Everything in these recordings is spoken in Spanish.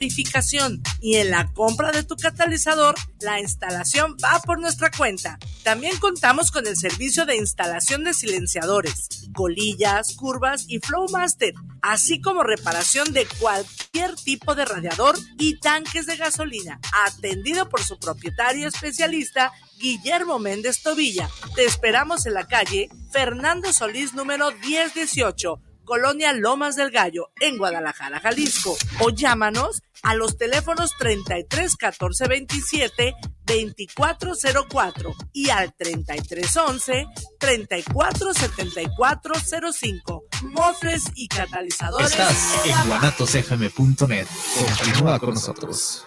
verificación y en la compra de tu catalizador, la instalación va por nuestra cuenta. También contamos con el servicio de instalación de silenciadores, colillas, curvas y Flowmaster, así como reparación de cualquier tipo de radiador y tanques de gasolina, atendido por su propietario especialista Guillermo Méndez Tobilla. Te esperamos en la calle Fernando Solís número 1018 Colonia Lomas del Gallo, en Guadalajara, Jalisco. O llámanos a los teléfonos 33 14 27 2404 y al 3311 347405. Mofres y catalizadores. Estás en guanatosfm.net. Continúa con nosotros.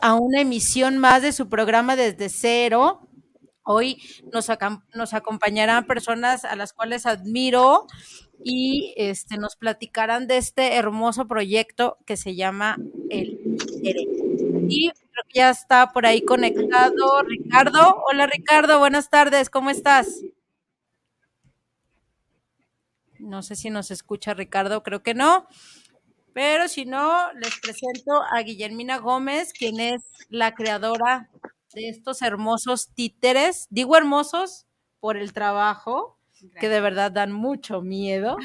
a una emisión más de su programa desde cero. Hoy nos, nos acompañarán personas a las cuales admiro y este, nos platicarán de este hermoso proyecto que se llama El Y creo que ya está por ahí conectado Ricardo. Hola Ricardo, buenas tardes, ¿cómo estás? No sé si nos escucha Ricardo, creo que no. Pero si no, les presento a Guillermina Gómez, quien es la creadora de estos hermosos títeres. Digo hermosos por el trabajo, que de verdad dan mucho miedo,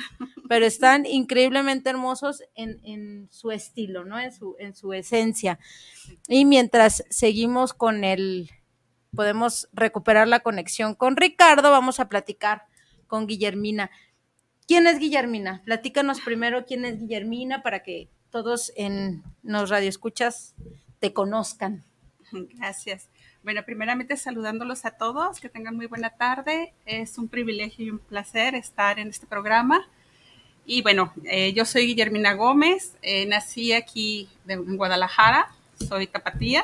pero están increíblemente hermosos en, su estilo, ¿no? En su, en su esencia. Y mientras seguimos con el, podemos recuperar la conexión con Ricardo, vamos a platicar con Guillermina. ¿Quién es Guillermina? Platícanos primero quién es Guillermina para que todos en los radioescuchas te conozcan. Gracias. Bueno, primeramente saludándolos a todos, que tengan muy buena tarde. Es un privilegio y un placer estar en este programa. Y bueno, eh, yo soy Guillermina Gómez, eh, nací aquí en Guadalajara, soy tapatía.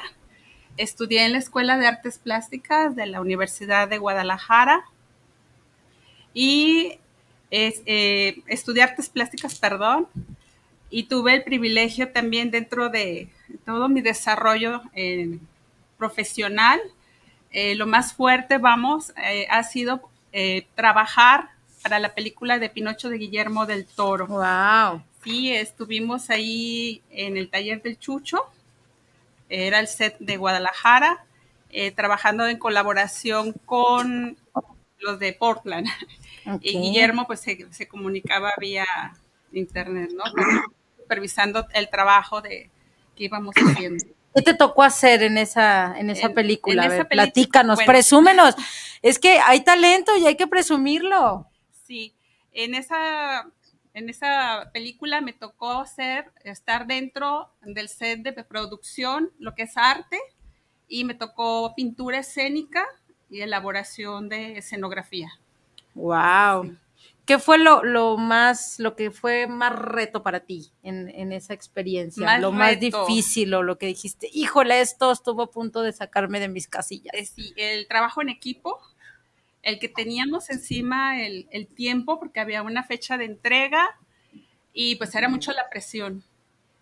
Estudié en la Escuela de Artes Plásticas de la Universidad de Guadalajara y es, eh, estudié artes plásticas, perdón, y tuve el privilegio también dentro de todo mi desarrollo eh, profesional. Eh, lo más fuerte, vamos, ha sido trabajar para la película de Pinocho de Guillermo del Toro. ¡Wow! Sí, estuvimos ahí en el taller del Chucho, era el set de Guadalajara, trabajando en colaboración con los de Portland. Y Guillermo pues se, comunicaba vía internet, ¿no? Supervisando el trabajo de que íbamos haciendo. ¿Qué te tocó hacer en esa, en esa película? En platícanos, presúmenos. Es que hay talento y hay que presumirlo. Sí, en esa, en esa película me tocó hacer, estar dentro del set de producción, lo que es arte, y me tocó pintura escénica y elaboración de escenografía. Wow. ¿Qué fue lo, más, lo que fue más reto para ti en, esa experiencia? lo más difícil o lo que dijiste, híjole, esto estuvo a punto de sacarme de mis casillas. Eh, sí, el trabajo en equipo, el que teníamos encima el, el tiempo, porque había una fecha de entrega y pues era mucho la presión.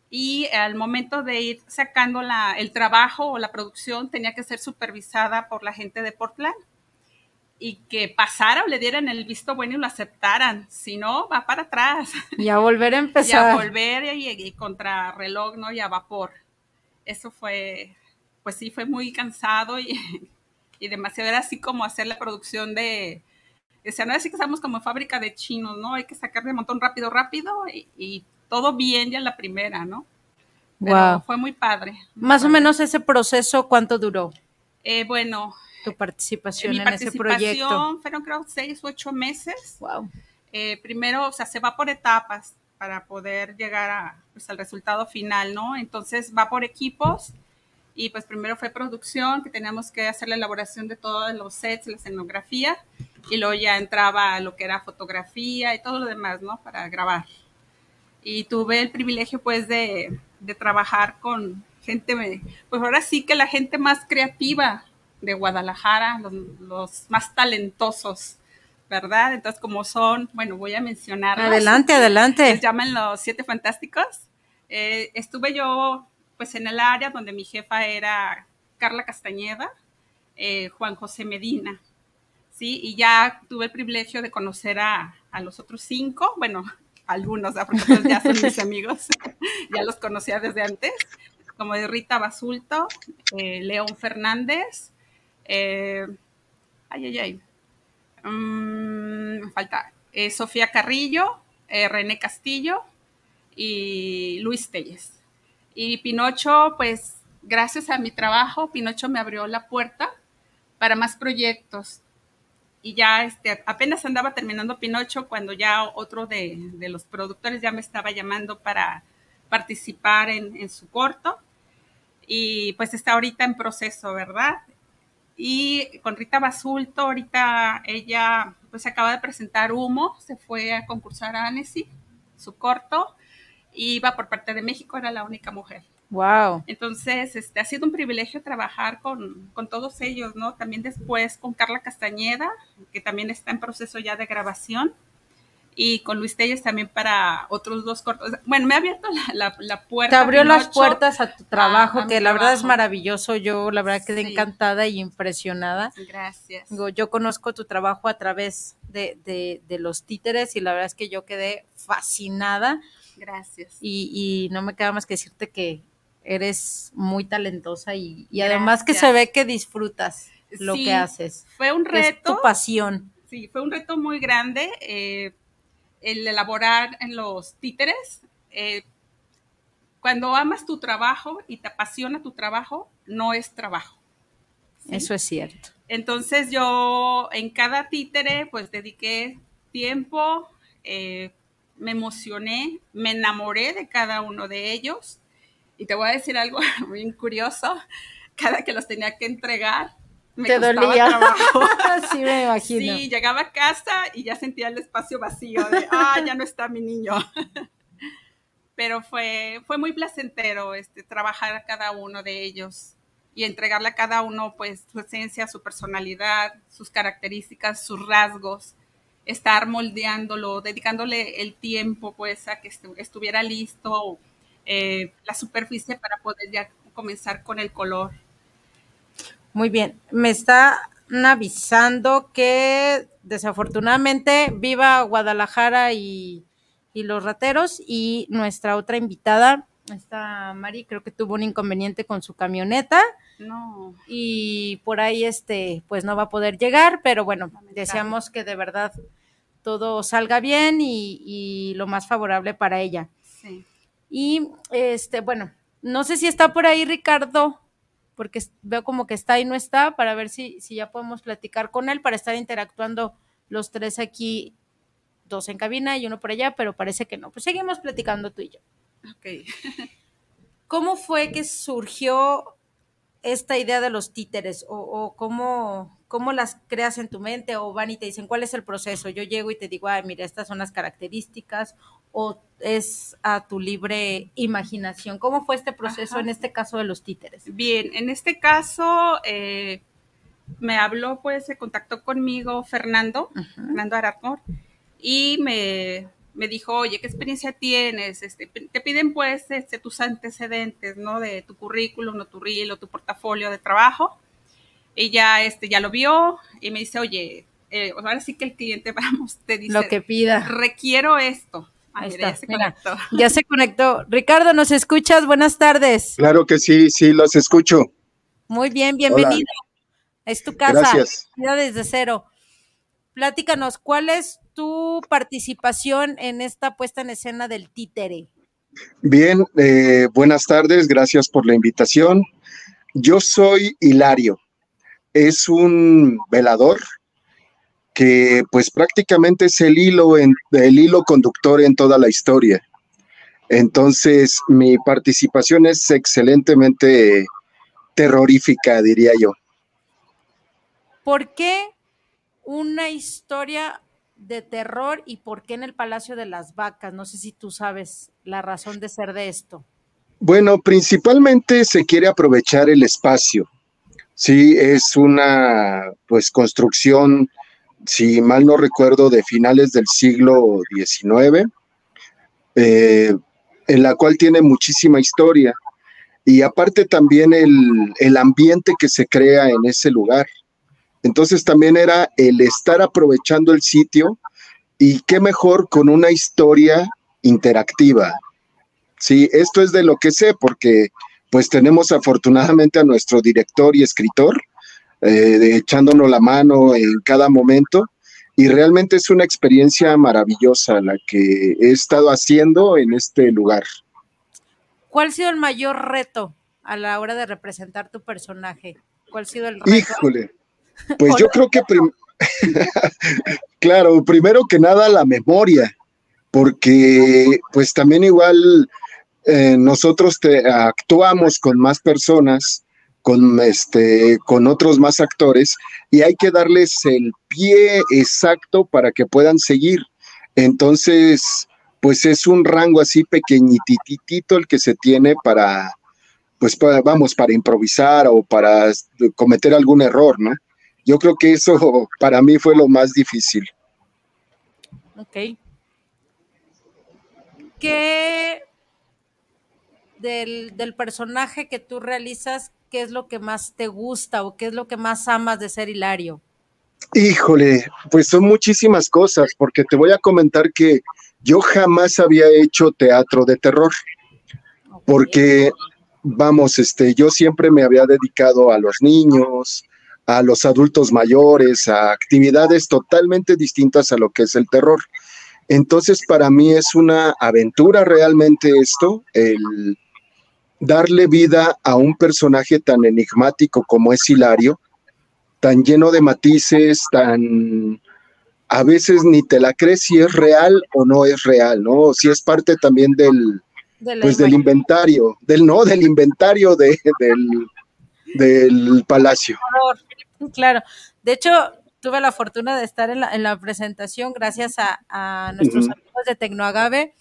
Y al momento de ir sacando la, el trabajo o la producción, tenía que ser supervisada por la gente de Portland y que pasara o le dieran el visto bueno y lo aceptaran. Si no, va para atrás. Y a volver a empezar. Y a volver y, contra reloj, ¿no? Y a vapor. Eso fue, pues sí, fue muy cansado y, y demasiado. Era así como hacer la producción de, sea, no es así que estamos como fábrica de chinos, ¿no? Hay que sacar de montón rápido, rápido y, todo bien ya en la primera, ¿no? Pero fue muy padre. Más o menos ese proceso, ¿cuánto duró? Eh, bueno, tu participación en ese proyecto? Fueron creo seis u ocho meses. Wow. eh, primero, o sea, se va por etapas para poder llegar a, pues, al resultado final, ¿no? Entonces va por equipos y pues primero fue producción, que teníamos que hacer la elaboración de todos los sets, la escenografía, y luego ya entraba lo que era fotografía y todo lo demás, ¿no? Para grabar. Y tuve el privilegio pues de, de trabajar con gente, pues ahora sí que la gente más creativa de Guadalajara, los, los más talentosos, ¿verdad? Entonces, como son, bueno, voy a mencionar. Adelante, adelante. Les llaman los Siete Fantásticos. Eh, estuve yo, pues, en el área donde mi jefa era Carla Castañeda, eh, Juan José Medina, ¿sí? Y ya tuve el privilegio de conocer a, a los otros cinco, bueno, algunos, porque todos ya son mis amigos, ya los conocía desde antes, como de Rita Basulto, eh, León Fernández, eh, ay, ay, ay, um, falta eh, Sofía Carrillo, eh, René Castillo y Luis Telles. Y Pinocho, pues gracias a mi trabajo, Pinocho me abrió la puerta para más proyectos. Y ya este, apenas andaba terminando Pinocho cuando ya otro de, de los productores ya me estaba llamando para participar en, en, su corto. Y pues está ahorita en proceso, ¿verdad? Y con Rita Basulto, ahorita ella pues acaba de presentar Humo, se fue a concursar a Annecy, su corto, y iba por parte de México, era la única mujer. Wow. Entonces, este, ha sido un privilegio trabajar con, con, todos ellos, ¿no? También después con Carla Castañeda, que también está en proceso ya de grabación, y con Luis Telles también para otros dos cortos. Bueno, me ha abierto la, la, la puerta. Te abrió Pinocho, las puertas a tu trabajo, a, a que la trabajo. verdad es maravilloso. Yo la verdad quedé sí. encantada y impresionada. Gracias. Digo, yo conozco tu trabajo a través de, de, de, los títeres y la verdad es que yo quedé fascinada. Gracias. Y, y no me queda más que decirte que eres muy talentosa y, y además que se ve que disfrutas lo sí, que haces. Fue un reto. Es tu pasión. Sí, fue un reto muy grande. Eh, el elaborar en los títeres. Eh, cuando amas tu trabajo y te apasiona tu trabajo, no es trabajo. ¿sí? Eso es cierto. Entonces yo en cada títere pues dediqué tiempo, eh, me emocioné, me enamoré de cada uno de ellos. Y te voy a decir algo muy curioso, cada que los tenía que entregar, me te dolía. Trabajo. sí, me imagino. Sí, llegaba a casa y ya sentía el espacio vacío de, ah, ya no está mi niño. Pero fue, fue muy placentero este, trabajar a cada uno de ellos y entregarle a cada uno pues su esencia, su personalidad, sus características, sus rasgos, estar moldeándolo, dedicándole el tiempo pues a que estuviera listo eh, la superficie para poder ya comenzar con el color. Muy bien, me está avisando que desafortunadamente viva Guadalajara y, y, los rateros y nuestra otra invitada, esta Mari, creo que tuvo un inconveniente con su camioneta. No. Y por ahí este, pues no va a poder llegar, pero bueno, deseamos que de verdad todo salga bien y, y lo más favorable para ella. Sí. Y este, bueno, no sé si está por ahí Ricardo porque veo como que está y no está, para ver si, si ya podemos platicar con él, para estar interactuando los tres aquí, dos en cabina y uno por allá, pero parece que no. Pues seguimos platicando tú y yo. Ok. ¿Cómo fue que surgió esta idea de los títeres? ¿O, o cómo, cómo, las creas en tu mente? ¿O van y te dicen cuál es el proceso? Yo llego y te digo, ay, mira, estas son las características, o es a tu libre imaginación. ¿Cómo fue este proceso Ajá. en este caso de los títeres? Bien, en este caso eh, me habló, pues se contactó conmigo Fernando. Fernando Aratmor, y me, me, dijo, oye, ¿qué experiencia tienes? Este, te piden pues este, tus antecedentes, ¿no? De tu currículum, o tu reel, o tu portafolio de trabajo. Ella este, ya lo vio y me dice, oye, eh, ahora sí que el cliente, vamos, te dice, lo que pida. Requiero esto. Ahí está. Ya se, Mira, ya se conectó. Ricardo, ¿nos escuchas? Buenas tardes. Claro que sí, sí, los escucho. Muy bien, bienvenido. Hola. Es tu casa. Gracias. Desde cero. Platícanos, ¿cuál es tu participación en esta puesta en escena del títere? Bien, eh, buenas tardes, gracias por la invitación. Yo soy Hilario, es un velador que pues prácticamente es el hilo, en, el hilo conductor en toda la historia. Entonces, mi participación es excelentemente terrorífica, diría yo. ¿Por qué una historia de terror y por qué en el Palacio de las Vacas? No sé si tú sabes la razón de ser de esto. Bueno, principalmente se quiere aprovechar el espacio. Sí, es una pues construcción, si mal no recuerdo, de finales del siglo XIX, eh, en la cual tiene muchísima historia. Y aparte también el, el ambiente que se crea en ese lugar. Entonces también era el estar aprovechando el sitio y qué mejor con una historia interactiva. Sí, esto es de lo que sé porque pues tenemos afortunadamente a nuestro director y escritor eh, echándonos la mano en cada momento y realmente es una experiencia maravillosa la que he estado haciendo en este lugar. ¿Cuál ha sido el mayor reto a la hora de representar tu personaje? ¿Cuál ha sido el reto? Híjole, pues yo creo que, claro, primero que nada la memoria, porque pues también igual eh, nosotros te, actuamos con más personas, con, este, con otros más actores, y hay que darles el pie exacto para que puedan seguir. Entonces, pues es un rango así pequeñititito el que se tiene para, pues vamos, para improvisar o para cometer algún error, ¿no? Yo creo que eso para mí fue lo más difícil. Ok. ¿Qué del, del, personaje que tú realizas, qué es lo que más te gusta o qué es lo que más amas de ser Hilario? Híjole, pues son muchísimas cosas, porque te voy a comentar que yo jamás había hecho teatro de terror, porque, vamos, este, yo siempre me había dedicado a los niños, a los adultos mayores, a actividades totalmente distintas a lo que es el terror. Entonces, para mí es una aventura realmente esto, el darle vida a un personaje tan enigmático como es Hilario, tan lleno de matices, tan a veces ni te la crees si es real o no es real, ¿no? Si es parte también del, pues del inventario, del no, del inventario de, del, del palacio. Claro, de hecho, tuve la fortuna de estar en la, en la presentación gracias a, nuestros amigos de Tecnoagave.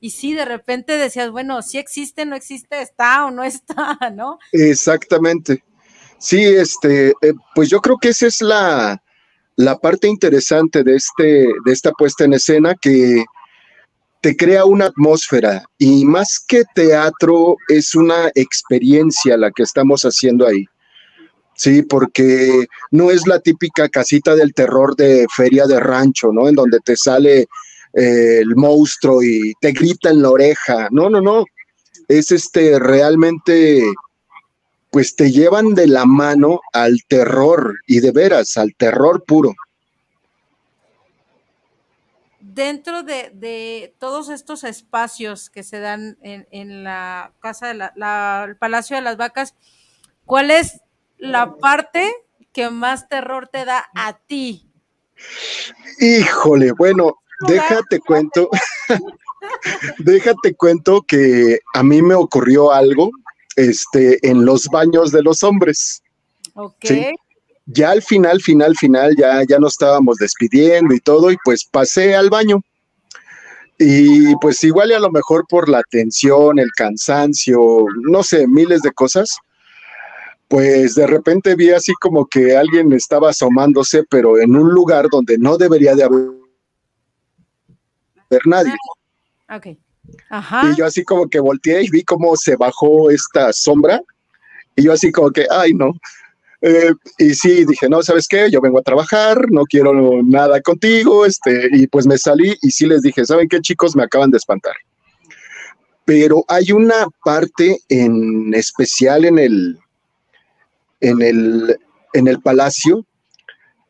Y sí, de repente decías, bueno, si existe, no existe, está o no está, ¿no? Exactamente. Sí, este, eh, pues yo creo que esa es la, la parte interesante de, este, de esta puesta en escena que te crea una atmósfera y más que teatro es una experiencia la que estamos haciendo ahí. Sí, porque no es la típica casita del terror de feria de rancho, ¿no? En donde te sale eh, el monstruo y te grita en la oreja. No, no, no. Es este realmente, pues te llevan de la mano al terror y de veras, al terror puro. Dentro de, todos estos espacios que se dan en, la casa del Palacio de las Vacas, ¿cuál es la parte que más terror te da a ti? Híjole, bueno, déjate cuento, déjate cuento que a mí me ocurrió algo este, en los baños de los hombres. Ok. Ya al final, final, final, ya, ya nos estábamos despidiendo y todo, y pues pasé al baño. Y pues igual y a lo mejor por la tensión, el cansancio, no sé, miles de cosas, pues de repente vi así como que alguien estaba asomándose, pero en un lugar donde no debería de haber nadie. Ok. Ajá. Y yo así como que volteé y vi cómo se bajó esta sombra. Y yo así como que, ay, no. Eh, y sí, dije, no, ¿sabes qué? Yo vengo a trabajar, no quiero nada contigo, este, y pues me salí y sí les dije, ¿saben qué, chicos? Me acaban de espantar. Pero hay una parte en especial en el, en el, en el palacio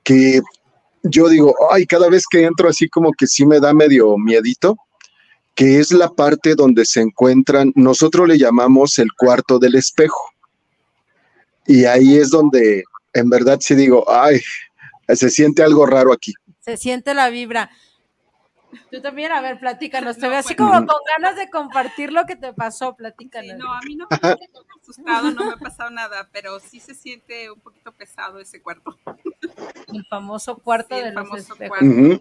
que yo digo, ay, cada vez que entro así como que sí me da medio miedito, que es la parte donde se encuentran, nosotros le llamamos el cuarto del espejo. Y ahí es donde en verdad sí digo, ay, se siente algo raro aquí. Se siente la vibra. Tú también, a ver, platícanos. Te No, veo así pues- como con ganas de compartir lo que te pasó, platícanos. Sí, no, a mí no me asustado, no me ha pasado nada, pero sí se siente un poquito pesado ese cuarto. El famoso cuarto Sí, el de los famoso. Bueno,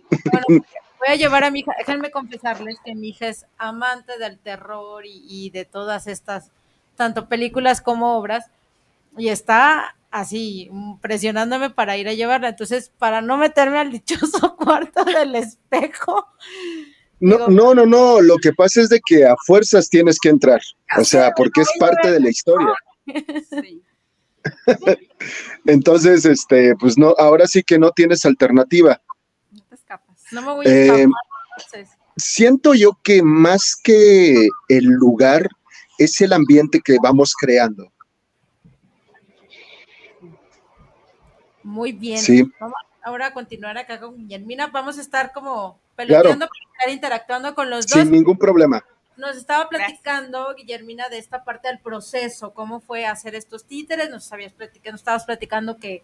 voy a llevar a mi hija, déjenme confesarles que mi hija es amante del terror y, y de todas estas, tanto películas como obras, y está así presionándome para ir a llevarla. Entonces, para no meterme al dichoso cuarto del espejo, No, no, no, no. Lo que pasa es de que a fuerzas tienes que entrar. O sea, porque es parte de la historia. Sí. Entonces, este, pues no, ahora sí que no tienes alternativa. No te escapas. no me voy a Eh, entonces. Siento yo que más que el lugar es el ambiente que vamos creando. Muy bien. Sí. Vamos ahora continuar acá con Guillermina. Vamos a estar como peloteando, para estar interactuando con los dos. Sin ningún problema. Nos estaba Gracias. platicando, Guillermina, de esta parte del proceso, cómo fue hacer estos títeres. Nos, habías platicado, nos estabas platicando que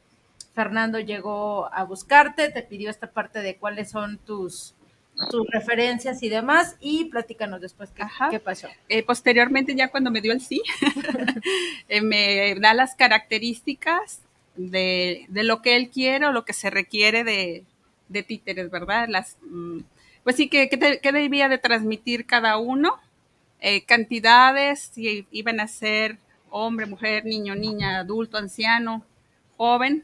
Fernando llegó a buscarte, te pidió esta parte de cuáles son tus, tus referencias y demás. Y platícanos después qué, Ajá. qué pasó. Eh, posteriormente, ya cuando me dio el sí, eh, me da las características de, de lo que él quiere o lo que se requiere de, de títeres, ¿verdad? Las, mm, pues sí, que, que, debía de transmitir cada uno, eh, cantidades, si iban a ser hombre, mujer, niño, niña, adulto, anciano, joven,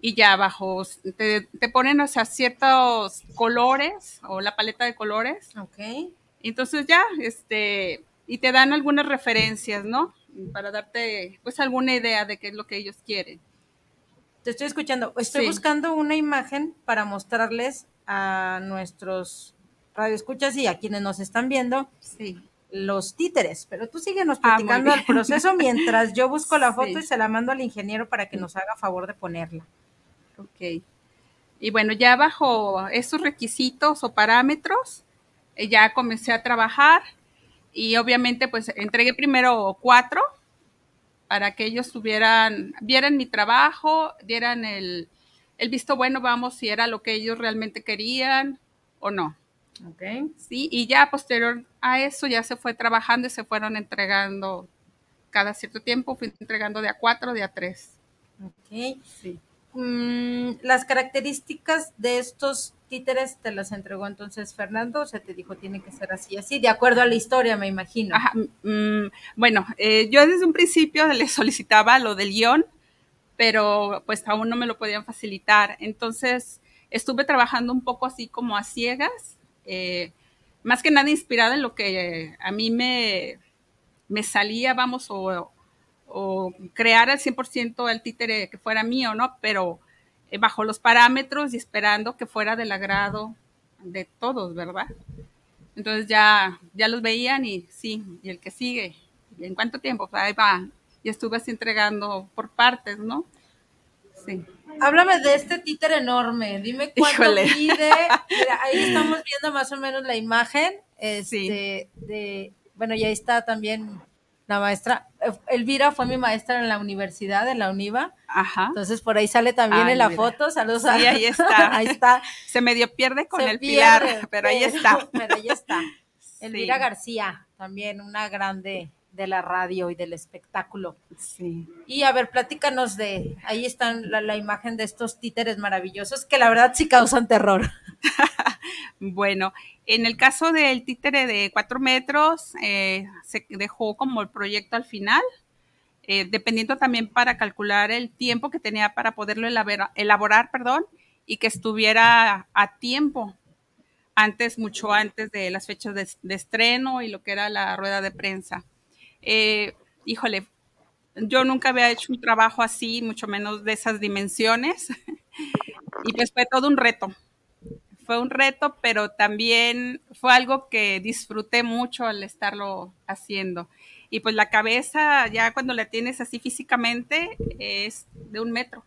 y ya abajo te, te ponen, o sea, ciertos colores o la paleta de colores Ok. entonces ya, este, y te dan algunas referencias, ¿no? Para darte, pues, alguna idea de qué es lo que ellos quieren. Te estoy escuchando. Estoy Sí. buscando una imagen para mostrarles a nuestros radioescuchas y a quienes nos están viendo Sí. los títeres, pero tú síguenos Ah, platicando bien. el proceso mientras yo busco la foto Sí. y se la mando al ingeniero para que nos haga favor de ponerla. Ok. Y bueno, ya bajo esos requisitos o parámetros, eh, ya comencé a trabajar y obviamente pues entregué primero cuatro para que ellos tuvieran, vieran mi trabajo, dieran el, el visto bueno, vamos, si era lo que ellos realmente querían o no. Ok. Sí, y ya posterior a eso ya se fue trabajando y se fueron entregando cada cierto tiempo, fui entregando de a cuatro, de a tres. Ok. Sí. Mm, las características de estos títeres te las entregó entonces Fernando, o sea, te dijo tiene que ser así, así, de acuerdo a la historia, me imagino. Ajá, mm, bueno, eh, yo desde un principio le solicitaba lo del guion, pero pues aún no me lo podían facilitar. Entonces estuve trabajando un poco así como a ciegas, eh, más que nada inspirada en lo que a mí me, me salía, vamos, o, o crear al 100% el títere que fuera mío, ¿no? Pero eh, bajo los parámetros y esperando que fuera del agrado de todos, ¿verdad? Entonces ya, ya los veían y sí, y el que sigue, ¿y en cuánto tiempo? Pues ahí va, y estuve así entregando por partes, ¿no? Sí. Háblame de este títere enorme, dime cuánto Híjole. mide. Mira, ahí estamos viendo más o menos la imagen. Este, Sí. de, bueno, y ahí está también la maestra. Eh, Elvira fue mi maestra en la universidad, en la UNIVA. Ajá. Entonces por ahí sale también Ay, en la mira. foto. Saludos Sí, a ahí está. ahí está. Se medio pierde con Se el pierde, pilar, pero ahí está. Pero ahí está. Elvira Sí. García, también una grande de la radio y del espectáculo. Sí. Y a ver, platícanos de, ahí están la, la imagen de estos títeres maravillosos que la verdad sí causan terror. Bueno, en el caso del títere de cuatro metros, eh, se dejó como el proyecto al final, eh, dependiendo también para calcular el tiempo que tenía para poderlo elabora- elaborar, perdón, y que estuviera a tiempo, antes, mucho antes de las fechas de, de estreno y lo que era la rueda de prensa. Eh, híjole, yo nunca había hecho un trabajo así, mucho menos de esas dimensiones, y pues fue todo un reto fue un reto, pero también fue algo que disfruté mucho al estarlo haciendo. Y pues la cabeza, ya cuando la tienes así físicamente, es de un metro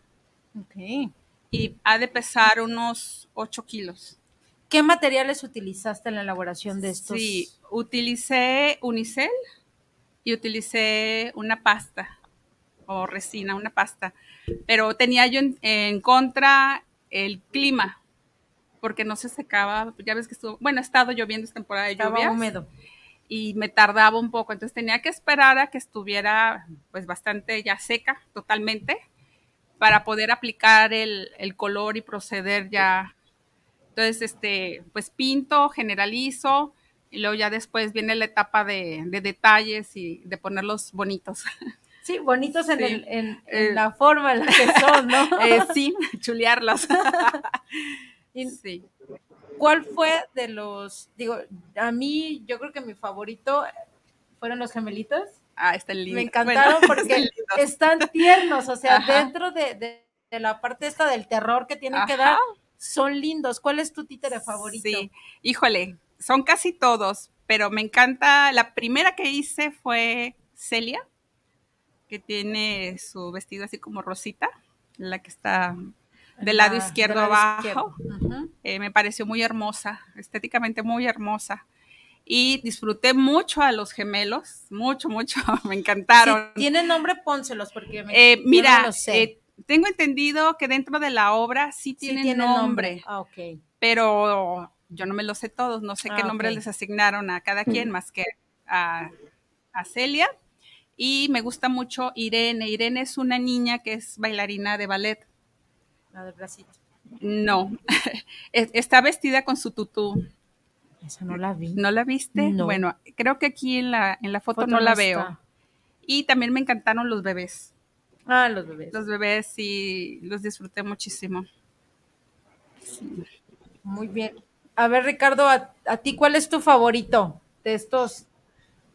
Ok. y ha de pesar unos 8 kilos. ¿Qué materiales utilizaste en la elaboración de estos? Sí, utilicé unicel y utilicé una pasta o resina, una pasta. Pero tenía yo en, en contra el clima. porque no se secaba, ya ves que estuvo, bueno, ha estado lloviendo esta temporada de Estaba lluvias húmedo. y me tardaba un poco, entonces tenía que esperar a que estuviera pues bastante ya seca totalmente para poder aplicar el, el color y proceder ya. Entonces, este, pues pinto, generalizo y luego ya después viene la etapa de, de detalles y de ponerlos bonitos. Sí, bonitos en, Sí. el- en- en Eh, la forma en la que son, ¿no? Eh, sí, chulearlos. Sí. ¿Cuál fue de los, digo, a mí, yo creo que mi favorito fueron los gemelitos? Ah, está lindo. Me encantaron Bueno, porque están tiernos, o sea, Ajá. dentro de, de- de la parte esta del terror que tienen que dar, son lindos. ¿Cuál es tu títere favorito? Sí, híjole, son casi todos, pero me encanta. La primera que hice fue Celia, que tiene su vestido así como rosita, la que está del lado Ah, izquierdo del lado abajo. izquierdo. Eh, me pareció muy hermosa, estéticamente muy hermosa. Y disfruté mucho a los gemelos, mucho, mucho, me encantaron. Si tiene nombre, pónselos, porque me, Eh, no mira, lo sé. eh, tengo entendido que dentro de la obra sí Sí tienen tiene nombre, Ah, pero yo no me lo sé todos, no sé qué Ah, nombre les asignaron a cada quien más que a, a Celia. Y me gusta mucho Irene. Irene es una niña que es bailarina de ballet. La del bracito. No, es- está vestida con su tutú. Esa no la vi. ¿No la viste? No. Bueno, creo que aquí en la, en la foto, Foto no la está. veo. Y también me encantaron los bebés. Ah, los bebés. Los bebés sí los disfruté muchísimo. Muy bien. A ver, Ricardo, ¿a, a ti cuál es tu favorito de estos,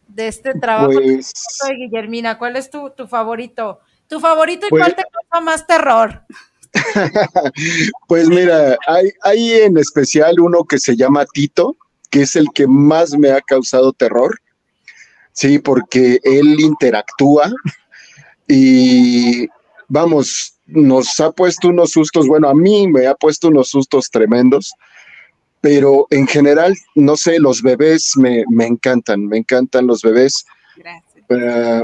de este trabajo Pues, de Guillermina? ¿Cuál es tu, tu favorito? ¿Tu favorito y Pues- cuál te causa más terror? pues mira, hay, hay en especial uno que se llama Tito, que es el que más me ha causado terror. Sí, porque él interactúa y vamos, nos ha puesto unos sustos, bueno, a mí me ha puesto unos sustos tremendos, pero en general, no sé, los bebés me, me encantan, me encantan los bebés. Gracias. Eh,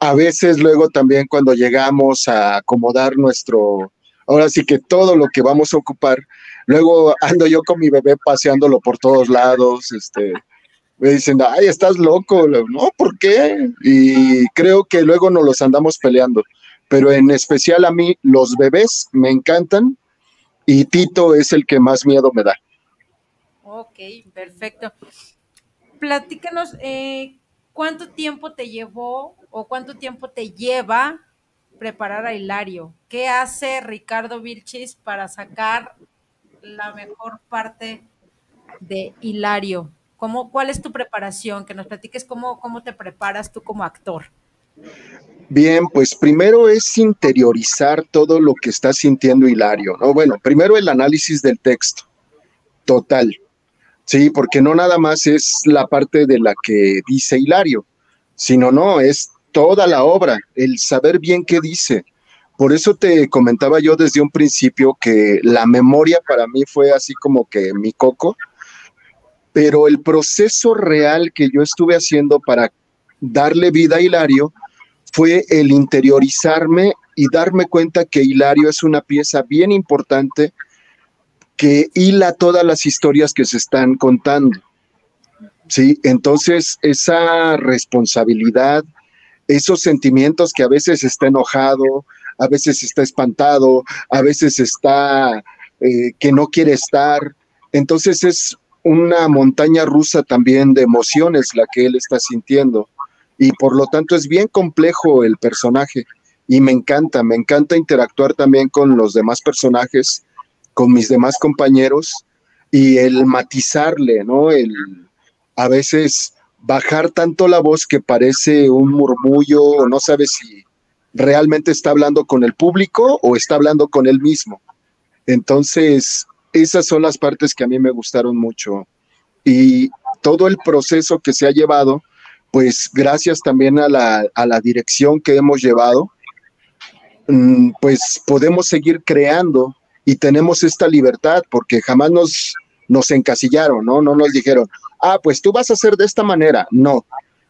a veces luego también cuando llegamos a acomodar nuestro, ahora sí que todo lo que vamos a ocupar, luego ando yo con mi bebé paseándolo por todos lados, este, me dicen, ay, estás loco, no, ¿por qué? Y creo que luego nos los andamos peleando, pero en especial a mí los bebés me encantan y Tito es el que más miedo me da. Ok, perfecto. Platícanos, eh, ¿cuánto tiempo te llevó o cuánto tiempo te lleva preparar a Hilario? ¿Qué hace Ricardo Vilchis para sacar la mejor parte de Hilario? ¿Cómo, ¿Cuál es tu preparación? Que nos platiques cómo, cómo te preparas tú como actor. Bien, pues primero es interiorizar todo lo que está sintiendo Hilario, ¿no? Bueno, primero el análisis del texto, total, sí, porque no nada más es la parte de la que dice Hilario, sino no, es toda la obra, el saber bien qué dice. Por eso te comentaba yo desde un principio que la memoria para mí fue así como que mi coco, pero el proceso real que yo estuve haciendo para darle vida a Hilario fue el interiorizarme y darme cuenta que Hilario es una pieza bien importante que hila todas las historias que se están contando. Sí, entonces esa responsabilidad, esos sentimientos que a veces está enojado, a veces está espantado, a veces está eh, que no quiere estar, entonces es una montaña rusa también de emociones la que él está sintiendo y por lo tanto es bien complejo el personaje y me encanta, me encanta interactuar también con los demás personajes, con mis demás compañeros y el matizarle, ¿no? El a veces bajar tanto la voz que parece un murmullo o no sabes si realmente está hablando con el público o está hablando con él mismo. Entonces, esas son las partes que a mí me gustaron mucho y todo el proceso que se ha llevado pues gracias también a la, a la dirección que hemos llevado, mm, pues podemos seguir creando y tenemos esta libertad porque jamás nos, nos encasillaron, ¿no? No nos dijeron, ah, pues tú vas a hacer de esta manera. No,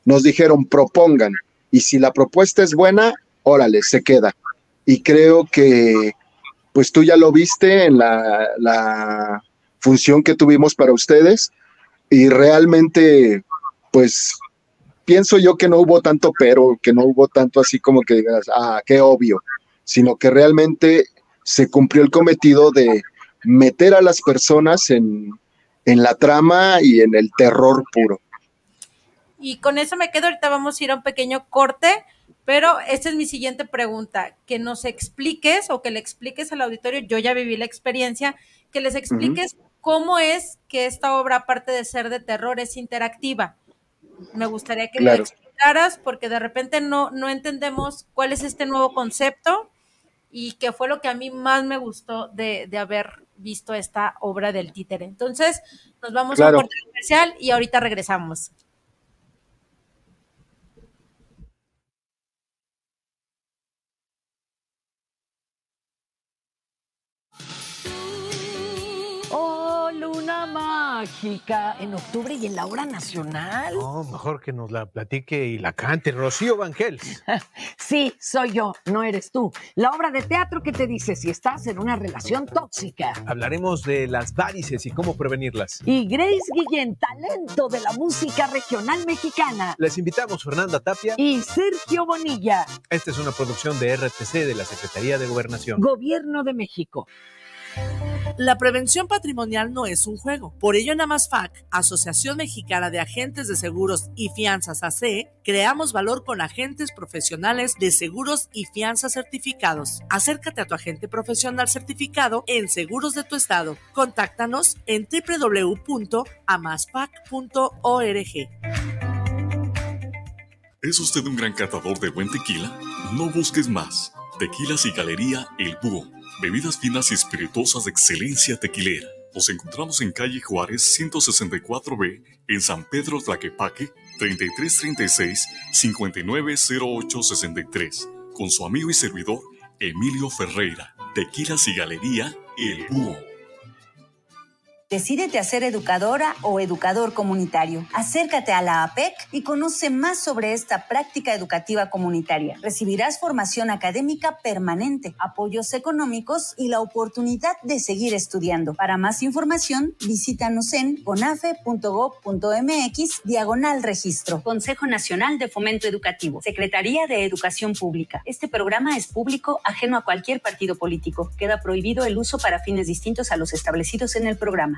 nos dijeron, propongan. Y si la propuesta es buena, órale, se queda. Y creo que, pues tú ya lo viste en la, la función que tuvimos para ustedes y realmente, pues, pienso yo que no hubo tanto pero, que no hubo tanto así como que digas, ah, qué obvio, sino que realmente se cumplió el cometido de meter a las personas en, en la trama y en el terror puro. Y con eso me quedo, ahorita vamos a ir a un pequeño corte, pero esta es mi siguiente pregunta, que nos expliques o que le expliques al auditorio, yo ya viví la experiencia, que les expliques cómo es que esta obra, aparte de ser de terror, es interactiva. Me gustaría que lo explicaras porque de repente no, no entendemos cuál es este nuevo concepto y que fue lo que a mí más me gustó de, de haber visto esta obra del títere. Entonces, nos vamos a un corte especial y ahorita regresamos. Luna mágica en octubre y en la hora nacional. No, mejor que nos la platique y la cante Rocío Vangels. sí, soy yo, no eres tú. La obra de teatro que te dice si estás en una relación tóxica. Hablaremos de las varices y cómo prevenirlas. Y Grace Guillén, talento de la música regional mexicana. Les invitamos Fernanda Tapia y Sergio Bonilla. Esta es una producción de RTC de la Secretaría de Gobernación. Gobierno de México. La prevención patrimonial no es un juego. Por ello, en Amasfac, Asociación Mexicana de Agentes de Seguros y Fianzas AC, creamos valor con agentes profesionales de seguros y fianzas certificados. Acércate a tu agente profesional certificado en Seguros de tu Estado. Contáctanos en www.amasfac.org. ¿Es usted un gran catador de buen tequila? No busques más. Tequilas y Galería El Búho bebidas finas y espirituosas de excelencia tequilera. Nos encontramos en calle Juárez 164B, en San Pedro Tlaquepaque, 3336-590863, con su amigo y servidor Emilio Ferreira, Tequilas y Galería El Búho. Decídete a ser educadora o educador comunitario. Acércate a la APEC y conoce más sobre esta práctica educativa comunitaria. Recibirás formación académica permanente, apoyos económicos y la oportunidad de seguir estudiando. Para más información, visítanos en conafe.gov.mx diagonal registro. Consejo Nacional de Fomento Educativo. Secretaría de Educación Pública. Este programa es público, ajeno a cualquier partido político. Queda prohibido el uso para fines distintos a los establecidos en el programa.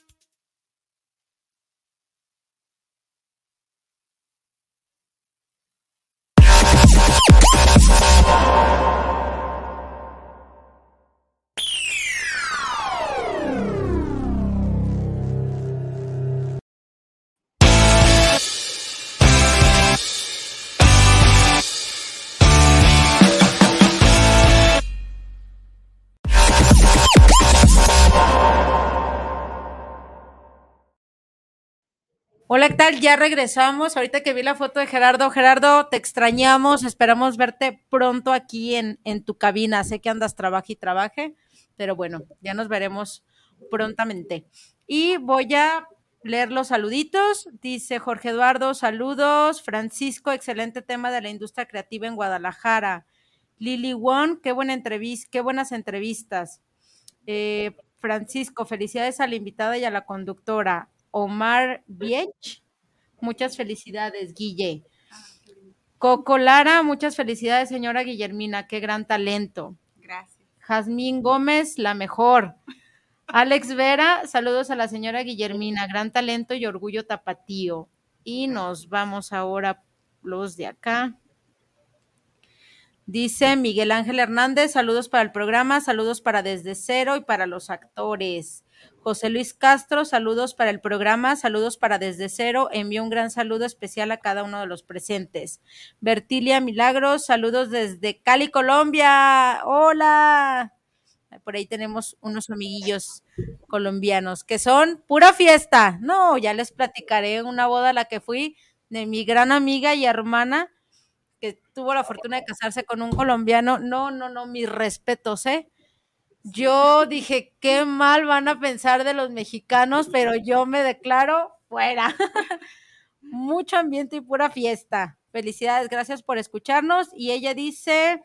Hola, ¿qué tal? Ya regresamos. Ahorita que vi la foto de Gerardo, Gerardo, te extrañamos. Esperamos verte pronto aquí en, en tu cabina. Sé que andas trabaje y trabaje, pero bueno, ya nos veremos prontamente. Y voy a leer los saluditos. Dice Jorge Eduardo, saludos. Francisco, excelente tema de la industria creativa en Guadalajara. Lili Won, qué buena qué buenas entrevistas. Eh, Francisco, felicidades a la invitada y a la conductora. Omar Viech. Muchas felicidades, Guille. Coco Lara, muchas felicidades, señora Guillermina, qué gran talento. Gracias. Jazmín Gómez, la mejor. Alex Vera, saludos a la señora Guillermina, gran talento y orgullo tapatío. Y nos vamos ahora los de acá. Dice Miguel Ángel Hernández, saludos para el programa, saludos para Desde Cero y para los actores. José Luis Castro, saludos para el programa, saludos para Desde Cero, envío un gran saludo especial a cada uno de los presentes. Bertilia Milagros, saludos desde Cali, Colombia. Hola. Por ahí tenemos unos amiguillos colombianos que son pura fiesta. No, ya les platicaré una boda a la que fui de mi gran amiga y hermana que tuvo la fortuna de casarse con un colombiano. No, no, no, mis respetos, ¿eh? Yo dije, qué mal van a pensar de los mexicanos, pero yo me declaro fuera. Mucho ambiente y pura fiesta. Felicidades, gracias por escucharnos. Y ella dice,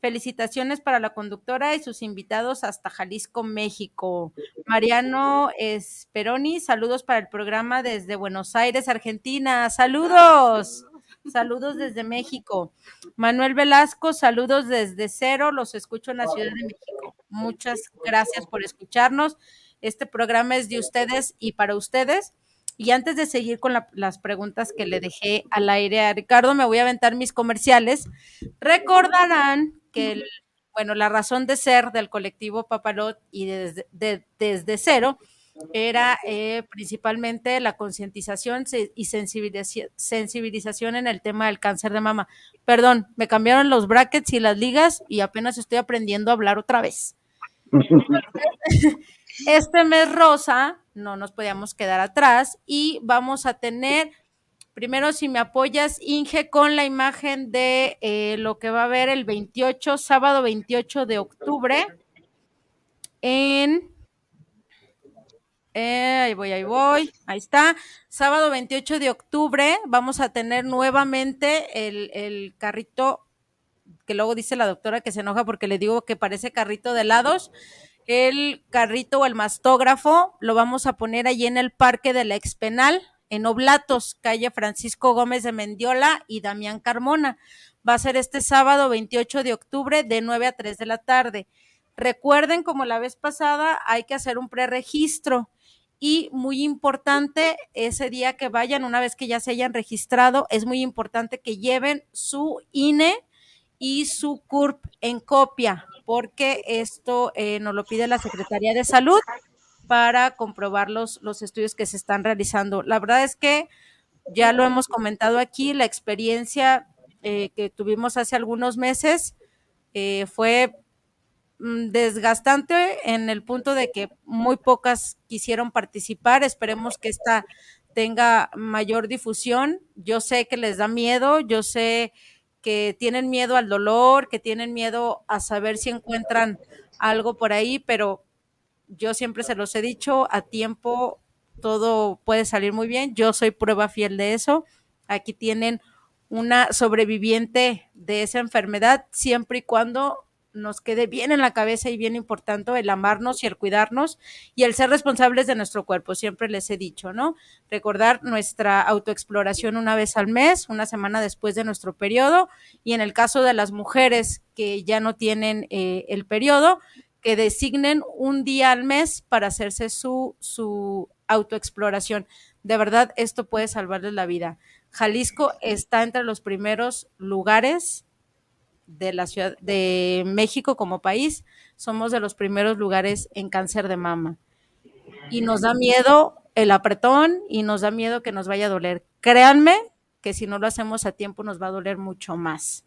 felicitaciones para la conductora y sus invitados hasta Jalisco, México. Mariano Esperoni, saludos para el programa desde Buenos Aires, Argentina. Saludos. Saludos desde México. Manuel Velasco, saludos desde cero. Los escucho en la Ciudad de México. Muchas gracias por escucharnos. Este programa es de ustedes y para ustedes. Y antes de seguir con la, las preguntas que le dejé al aire a Ricardo, me voy a aventar mis comerciales. Recordarán que, el, bueno, la razón de ser del colectivo Papalot y desde, de, desde cero era eh, principalmente la concientización y sensibilización en el tema del cáncer de mama. Perdón, me cambiaron los brackets y las ligas y apenas estoy aprendiendo a hablar otra vez. Este mes rosa no nos podíamos quedar atrás y vamos a tener, primero si me apoyas, Inge, con la imagen de eh, lo que va a haber el 28, sábado 28 de octubre en... Eh, ahí voy, ahí voy, ahí está. Sábado 28 de octubre vamos a tener nuevamente el, el carrito que luego dice la doctora que se enoja porque le digo que parece carrito de helados el carrito o el mastógrafo lo vamos a poner allí en el Parque de la Expenal, en Oblatos, calle Francisco Gómez de Mendiola y Damián Carmona. Va a ser este sábado 28 de octubre de 9 a 3 de la tarde. Recuerden, como la vez pasada, hay que hacer un preregistro y muy importante ese día que vayan, una vez que ya se hayan registrado, es muy importante que lleven su INE y su CURP en copia porque esto eh, nos lo pide la Secretaría de Salud para comprobar los, los estudios que se están realizando. La verdad es que ya lo hemos comentado aquí, la experiencia eh, que tuvimos hace algunos meses eh, fue mm, desgastante en el punto de que muy pocas quisieron participar. Esperemos que esta tenga mayor difusión. Yo sé que les da miedo, yo sé que tienen miedo al dolor, que tienen miedo a saber si encuentran algo por ahí, pero yo siempre se los he dicho, a tiempo todo puede salir muy bien. Yo soy prueba fiel de eso. Aquí tienen una sobreviviente de esa enfermedad siempre y cuando nos quede bien en la cabeza y bien importante el amarnos y el cuidarnos y el ser responsables de nuestro cuerpo, siempre les he dicho, ¿no? Recordar nuestra autoexploración una vez al mes, una semana después de nuestro periodo y en el caso de las mujeres que ya no tienen eh, el periodo, que designen un día al mes para hacerse su, su autoexploración. De verdad, esto puede salvarles la vida. Jalisco está entre los primeros lugares de la ciudad de México como país, somos de los primeros lugares en cáncer de mama. Y nos da miedo el apretón y nos da miedo que nos vaya a doler. Créanme que si no lo hacemos a tiempo nos va a doler mucho más.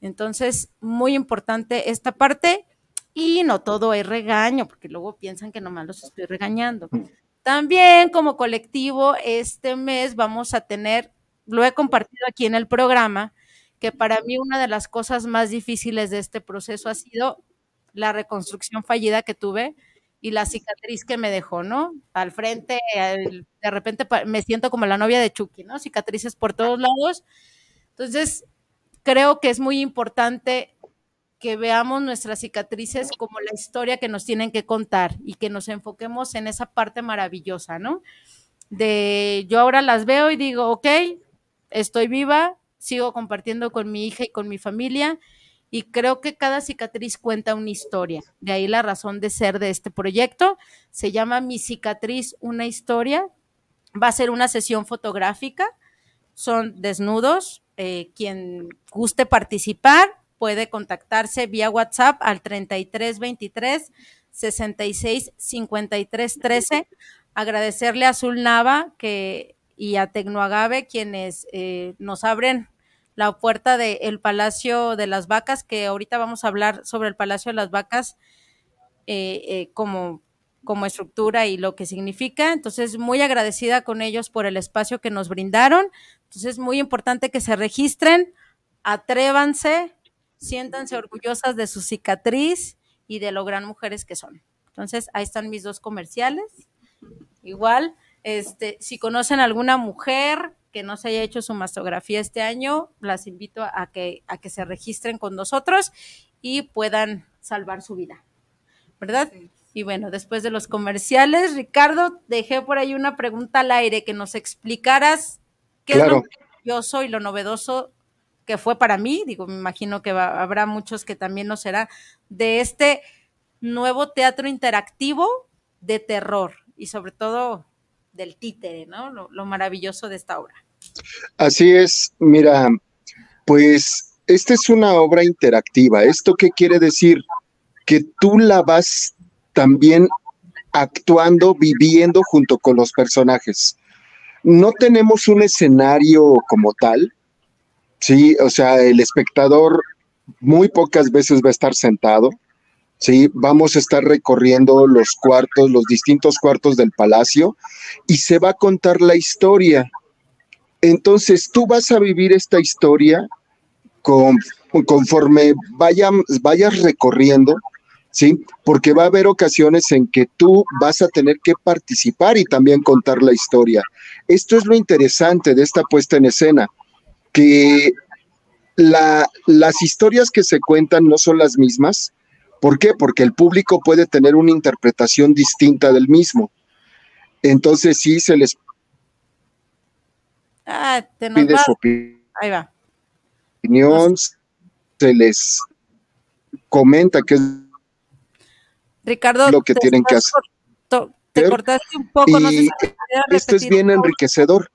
Entonces, muy importante esta parte y no todo es regaño, porque luego piensan que nomás los estoy regañando. También como colectivo, este mes vamos a tener, lo he compartido aquí en el programa, que para mí una de las cosas más difíciles de este proceso ha sido la reconstrucción fallida que tuve y la cicatriz que me dejó, ¿no? Al frente, de repente me siento como la novia de Chucky, ¿no? Cicatrices por todos lados. Entonces, creo que es muy importante que veamos nuestras cicatrices como la historia que nos tienen que contar y que nos enfoquemos en esa parte maravillosa, ¿no? De yo ahora las veo y digo, ok, estoy viva, sigo compartiendo con mi hija y con mi familia y creo que cada cicatriz cuenta una historia. De ahí la razón de ser de este proyecto. Se llama Mi cicatriz, una historia. Va a ser una sesión fotográfica. Son desnudos. Eh, quien guste participar puede contactarse vía WhatsApp al 3323 66 53 13. Agradecerle a Azul Nava que y a Tecnoagave, quienes eh, nos abren la puerta del Palacio de las Vacas, que ahorita vamos a hablar sobre el Palacio de las Vacas eh, eh, como como estructura y lo que significa. Entonces, muy agradecida con ellos por el espacio que nos brindaron. Entonces, es muy importante que se registren, atrévanse, siéntanse orgullosas de su cicatriz y de lo gran mujeres que son. Entonces, ahí están mis dos comerciales. Igual, este, si conocen alguna mujer que no se haya hecho su mastografía este año, las invito a que, a que se registren con nosotros y puedan salvar su vida. ¿Verdad? Y bueno, después de los comerciales, Ricardo, dejé por ahí una pregunta al aire que nos explicaras qué es lo maravilloso y lo novedoso que fue para mí, digo, me imagino que habrá muchos que también no será, de este nuevo teatro interactivo de terror y sobre todo del títere, ¿no? Lo, lo maravilloso de esta obra. Así es, mira, pues esta es una obra interactiva. ¿Esto qué quiere decir? Que tú la vas también actuando, viviendo junto con los personajes. No tenemos un escenario como tal, sí, o sea, el espectador muy pocas veces va a estar sentado, sí, vamos a estar recorriendo los cuartos, los distintos cuartos del palacio y se va a contar la historia. Entonces tú vas a vivir esta historia con, conforme vayas recorriendo ¿sí? Porque va a haber ocasiones en que tú vas a tener que participar y también contar la historia. Esto es lo interesante de esta puesta en escena, que las historias que se cuentan no son las mismas. ¿Por qué? Porque el público puede tener una interpretación distinta del mismo. Entonces sí se les ah, pide su opinión, se les comenta que es Ricardo, lo que tienen que hacer. te cortaste un poco, no sé si Esto es bien enriquecedor,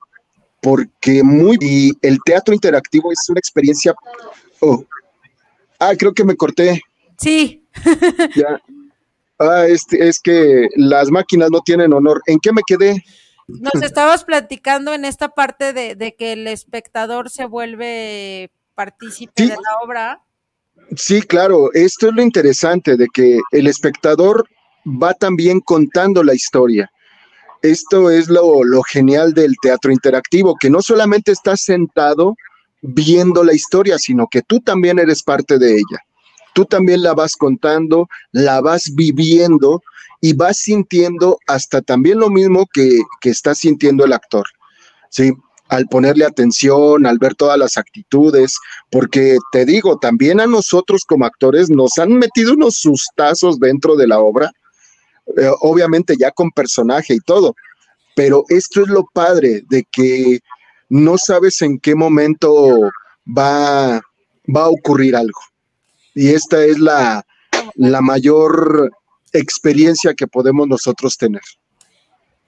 porque muy y el teatro interactivo es una experiencia. Oh. Ah, creo que me corté. Sí. ya. Ah, este, es que las máquinas no tienen honor. ¿En qué me quedé? Nos estabas platicando en esta parte de, que el espectador se vuelve partícipe de la obra. Sí, claro, esto es lo interesante de que el espectador va también contando la historia. Esto es lo, genial del teatro interactivo, que no solamente estás sentado viendo la historia, sino que tú también eres parte de ella. Tú también la vas contando, la vas viviendo y vas sintiendo hasta también lo mismo que, que está sintiendo el actor. Sí, al ponerle atención, al ver todas las actitudes, porque te digo, también a nosotros como actores nos han metido unos sustazos dentro de la obra, eh, obviamente ya con personaje y todo, pero esto es lo padre de que no sabes en qué momento va, va a ocurrir algo. Y esta es la, la mayor experiencia que podemos nosotros tener.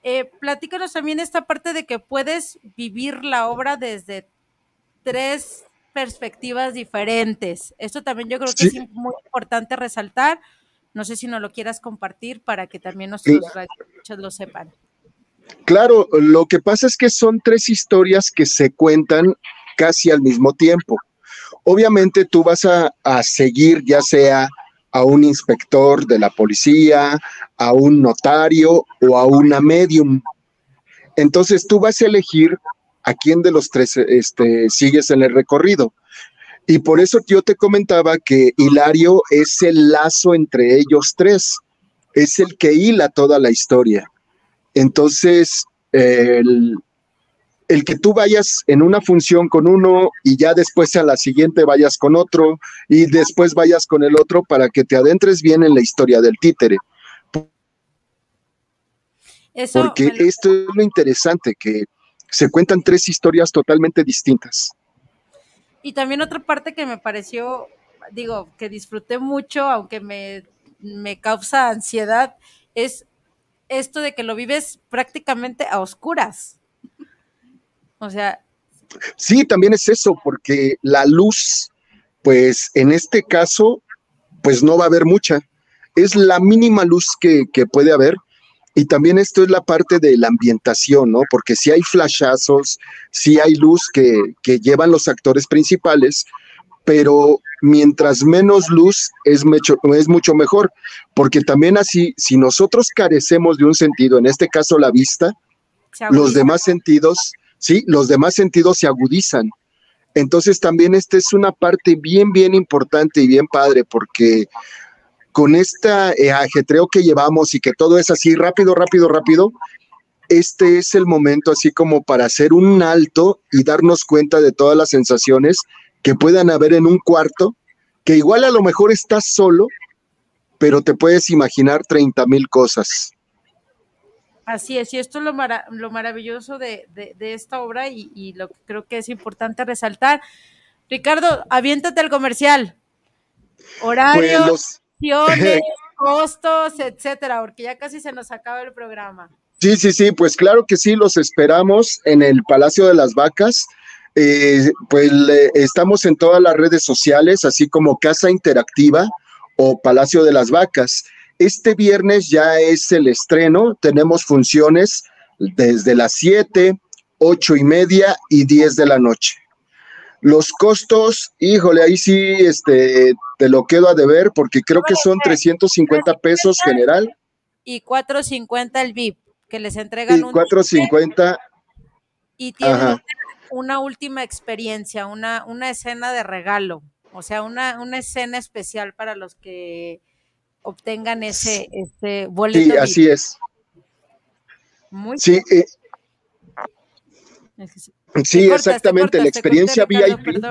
Eh, platícanos también esta parte de que puedes vivir la obra desde tres perspectivas diferentes. Esto también yo creo que es muy importante resaltar. No sé si nos lo quieras compartir para que también nuestros lo sepan. Claro, lo que pasa es que son tres historias que se cuentan casi al mismo tiempo. Obviamente tú vas a, a seguir ya sea a un inspector de la policía, a un notario o a una medium. Entonces tú vas a elegir a quién de los tres este, sigues en el recorrido. Y por eso yo te comentaba que Hilario es el lazo entre ellos tres, es el que hila toda la historia. Entonces, el, el que tú vayas en una función con uno y ya después a la siguiente vayas con otro y después vayas con el otro para que te adentres bien en la historia del títere. Porque esto es lo interesante, que se cuentan tres historias totalmente distintas. Y también otra parte que me pareció, digo, que disfruté mucho, aunque me, me causa ansiedad, es esto de que lo vives prácticamente a oscuras. O sea. Sí, también es eso, porque la luz, pues en este caso, pues no va a haber mucha. Es la mínima luz que, puede haber. Y también esto es la parte de la ambientación, ¿no? Porque si hay flashazos, si hay luz que, que llevan los actores principales, pero mientras menos luz es mucho, es mucho mejor, porque también así, si nosotros carecemos de un sentido, en este caso la vista, los demás sentidos, sí, los demás sentidos se agudizan. Entonces también esta es una parte bien, bien importante y bien padre, porque con este ajetreo que llevamos y que todo es así rápido, rápido, rápido, este es el momento así como para hacer un alto y darnos cuenta de todas las sensaciones que puedan haber en un cuarto, que igual a lo mejor estás solo, pero te puedes imaginar 30 mil cosas. Así es, y esto es lo, lo maravilloso de, esta obra y, lo que creo que es importante resaltar. Ricardo, aviéntate el comercial. Horarios, pues costos, etcétera, porque ya casi se nos acaba el programa. Sí, sí, sí, pues claro que sí, los esperamos en el Palacio de las Vacas. Eh, pues estamos en todas las redes sociales, así como Casa Interactiva o Palacio de las Vacas. Este viernes ya es el estreno, tenemos funciones desde las 7, 8 y media y 10 de la noche. Los costos, híjole, ahí sí este, te lo quedo a deber porque creo que son 350 pesos general. Y 450 el VIP, que les entregan y 450. Y tienen una última experiencia, una, una escena de regalo, o sea, una, una escena especial para los que obtengan ese, ese boleto. Sí, así es. Muy sí, eh, sí exactamente, la experiencia VIP.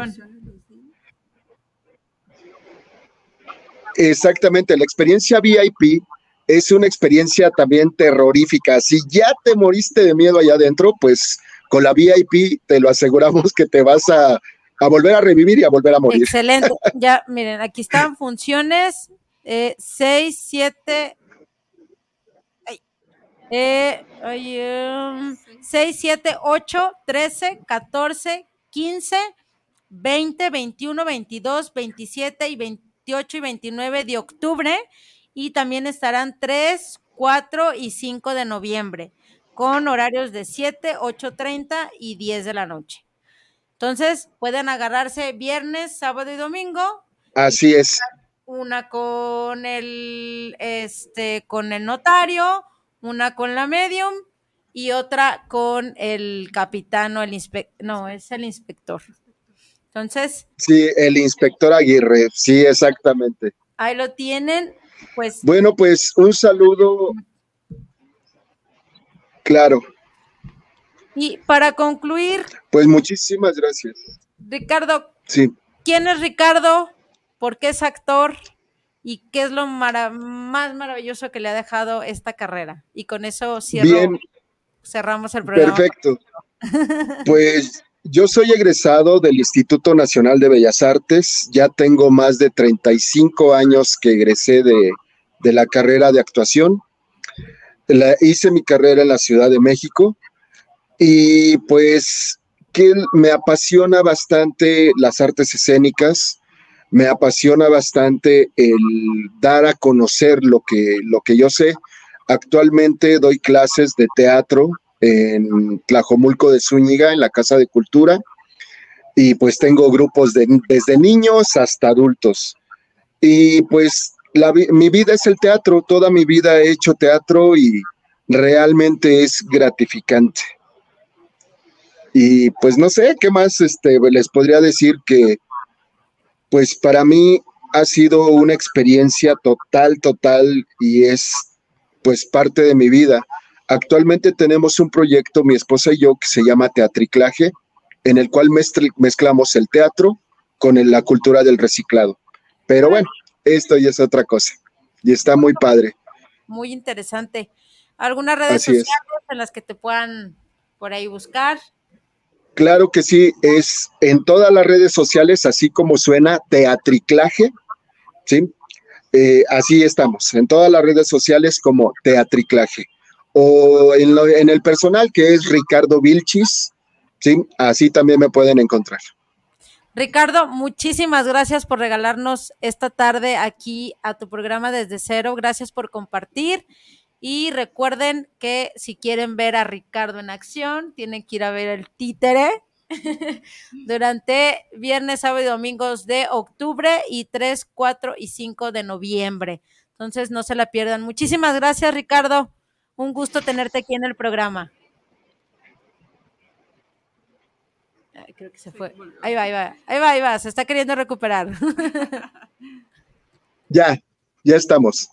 Exactamente, la experiencia VIP es una experiencia también terrorífica. Si ya te moriste de miedo allá adentro, pues con la VIP te lo aseguramos que te vas a, a volver a revivir y a volver a morir. Excelente. Ya, miren, aquí están funciones eh, 6, 7, eh, 6, 7, 8, 13, 14, 15, 20, 21, 22, 27 y 28 y 29 de octubre. Y también estarán 3, 4 y 5 de noviembre, con horarios de 7, 8.30 y 10 de la noche. Entonces, pueden agarrarse viernes, sábado y domingo. Así es una con el, este, con el notario, una con la medium y otra con el capitán o el inspector, no, es el inspector. Entonces. Sí, el inspector Aguirre, sí, exactamente. Ahí lo tienen, pues. Bueno, pues un saludo. Claro. Y para concluir. Pues muchísimas gracias. Ricardo. Sí. ¿Quién es Ricardo? Por qué es actor y qué es lo más maravilloso que le ha dejado esta carrera. Y con eso cierro, cerramos el programa. Perfecto. Pues yo soy egresado del Instituto Nacional de Bellas Artes, ya tengo más de 35 años que egresé de, de la carrera de actuación. La, hice mi carrera en la Ciudad de México y pues que me apasiona bastante las artes escénicas, me apasiona bastante el dar a conocer lo que, lo que yo sé. Actualmente doy clases de teatro en Tlajomulco de Zúñiga, en la Casa de Cultura, y pues tengo grupos de, desde niños hasta adultos. Y pues mi vida es el teatro, toda mi vida he hecho teatro y realmente es gratificante. Y pues no sé qué más este, les podría decir que pues para mí ha sido una experiencia total, total y es pues parte de mi vida. Actualmente tenemos un proyecto, mi esposa y yo, que se llama Teatriclaje, en el cual mezclamos el teatro con la cultura del reciclado. Pero bueno, esto ya es otra cosa y está muy padre. Muy interesante. ¿Algunas redes sociales en las que te puedan por ahí buscar? Claro que sí, es en todas las redes sociales, así como suena teatriclaje, ¿sí? Eh, así estamos, en todas las redes sociales como teatriclaje. O en, en el personal que es Ricardo Vilchis, ¿sí? Así también me pueden encontrar. Ricardo, muchísimas gracias por regalarnos esta tarde aquí a tu programa desde cero. Gracias por compartir. Y recuerden que si quieren ver a Ricardo en acción, tienen que ir a ver el títere durante viernes, sábado y domingos de octubre y 3, 4 y 5 de noviembre. Entonces no se la pierdan. Muchísimas gracias, Ricardo. Un gusto tenerte aquí en el programa. Ay, creo que se fue. Ahí va, ahí va, ahí va, ahí va. Se está queriendo recuperar. Ya, ya estamos.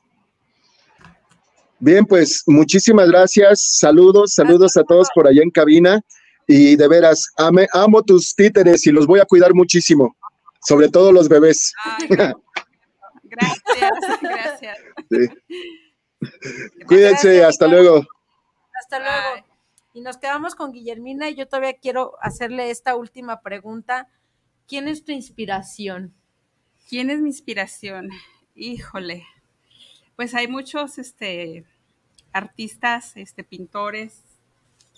Bien, pues muchísimas gracias. Saludos, saludos a todos por allá en cabina. Y de veras, ame- amo tus títeres y los voy a cuidar muchísimo, sobre todo los bebés. Gracias, gracias. Sí. Cuídense, hasta luego. Hasta luego. Y nos quedamos con Guillermina y yo todavía quiero hacerle esta última pregunta. ¿Quién es tu inspiración? ¿Quién es mi inspiración? Híjole. Pues hay muchos este, artistas, este, pintores,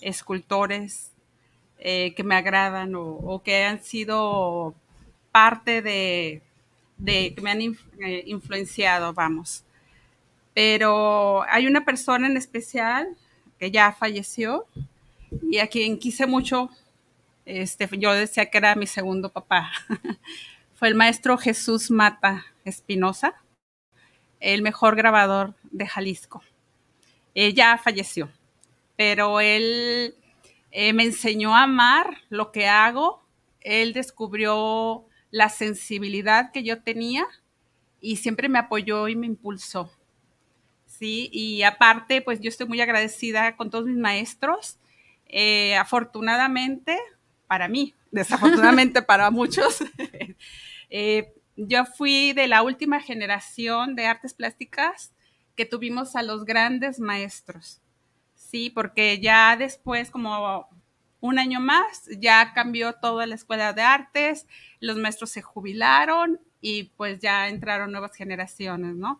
escultores eh, que me agradan o, que han sido parte de, de que me han eh, influenciado, vamos. Pero hay una persona en especial que ya falleció y a quien quise mucho. Este, yo decía que era mi segundo papá. Fue el maestro Jesús Mata Espinosa, el mejor grabador de Jalisco. Eh, ya falleció, pero él eh, me enseñó a amar lo que hago. Él descubrió la sensibilidad que yo tenía y siempre me apoyó y me impulsó. Sí, y aparte, pues yo estoy muy agradecida con todos mis maestros. Eh, afortunadamente, para mí, desafortunadamente para muchos, eh, yo fui de la última generación de artes plásticas que tuvimos a los grandes maestros. Sí, porque ya después, como un año más, ya cambió toda la escuela de artes, los maestros se jubilaron y pues ya entraron nuevas generaciones, ¿no?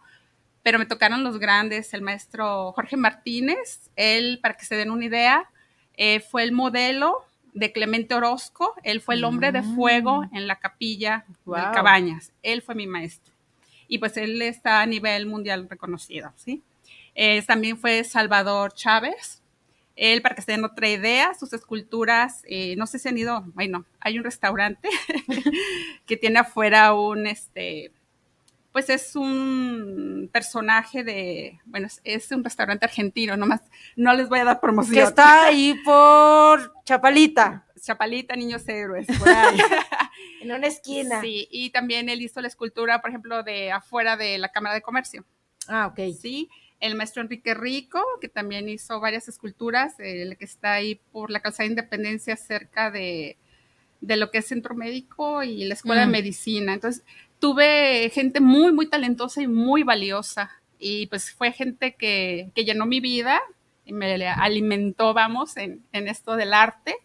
Pero me tocaron los grandes, el maestro Jorge Martínez, él, para que se den una idea, eh, fue el modelo de Clemente Orozco, él fue el hombre de fuego en la capilla Wow. de Cabañas, él fue mi maestro. Y pues él está a nivel mundial reconocido, ¿sí? Eh, también fue Salvador Chávez, él, para que se den otra idea, sus esculturas, eh, no sé si han ido, bueno, hay un restaurante que tiene afuera un, este, pues es un personaje de, bueno, es, un restaurante argentino, nomás, no les voy a dar promoción. Que está ahí por Chapalita. Chapalita, Niños Héroes, por ahí. En una esquina. Sí, y también él hizo la escultura, por ejemplo, de afuera de la Cámara de Comercio. Ah, ok. Sí, el maestro Enrique Rico, que también hizo varias esculturas, el que está ahí por la Calzada de Independencia, cerca de, de lo que es Centro Médico y la Escuela Mm. de Medicina. Entonces, tuve gente muy, muy talentosa y muy valiosa. Y pues fue gente que, que llenó mi vida y me alimentó, vamos, en, en esto del arte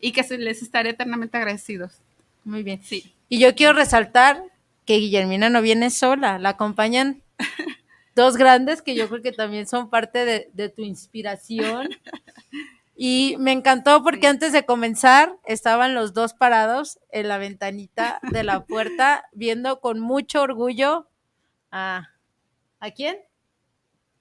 y que les estaré eternamente agradecidos. Muy bien. Sí. Y yo quiero resaltar que Guillermina no viene sola, la acompañan dos grandes que yo creo que también son parte de, de tu inspiración. Y me encantó porque antes de comenzar estaban los dos parados en la ventanita de la puerta viendo con mucho orgullo a ¿a quién?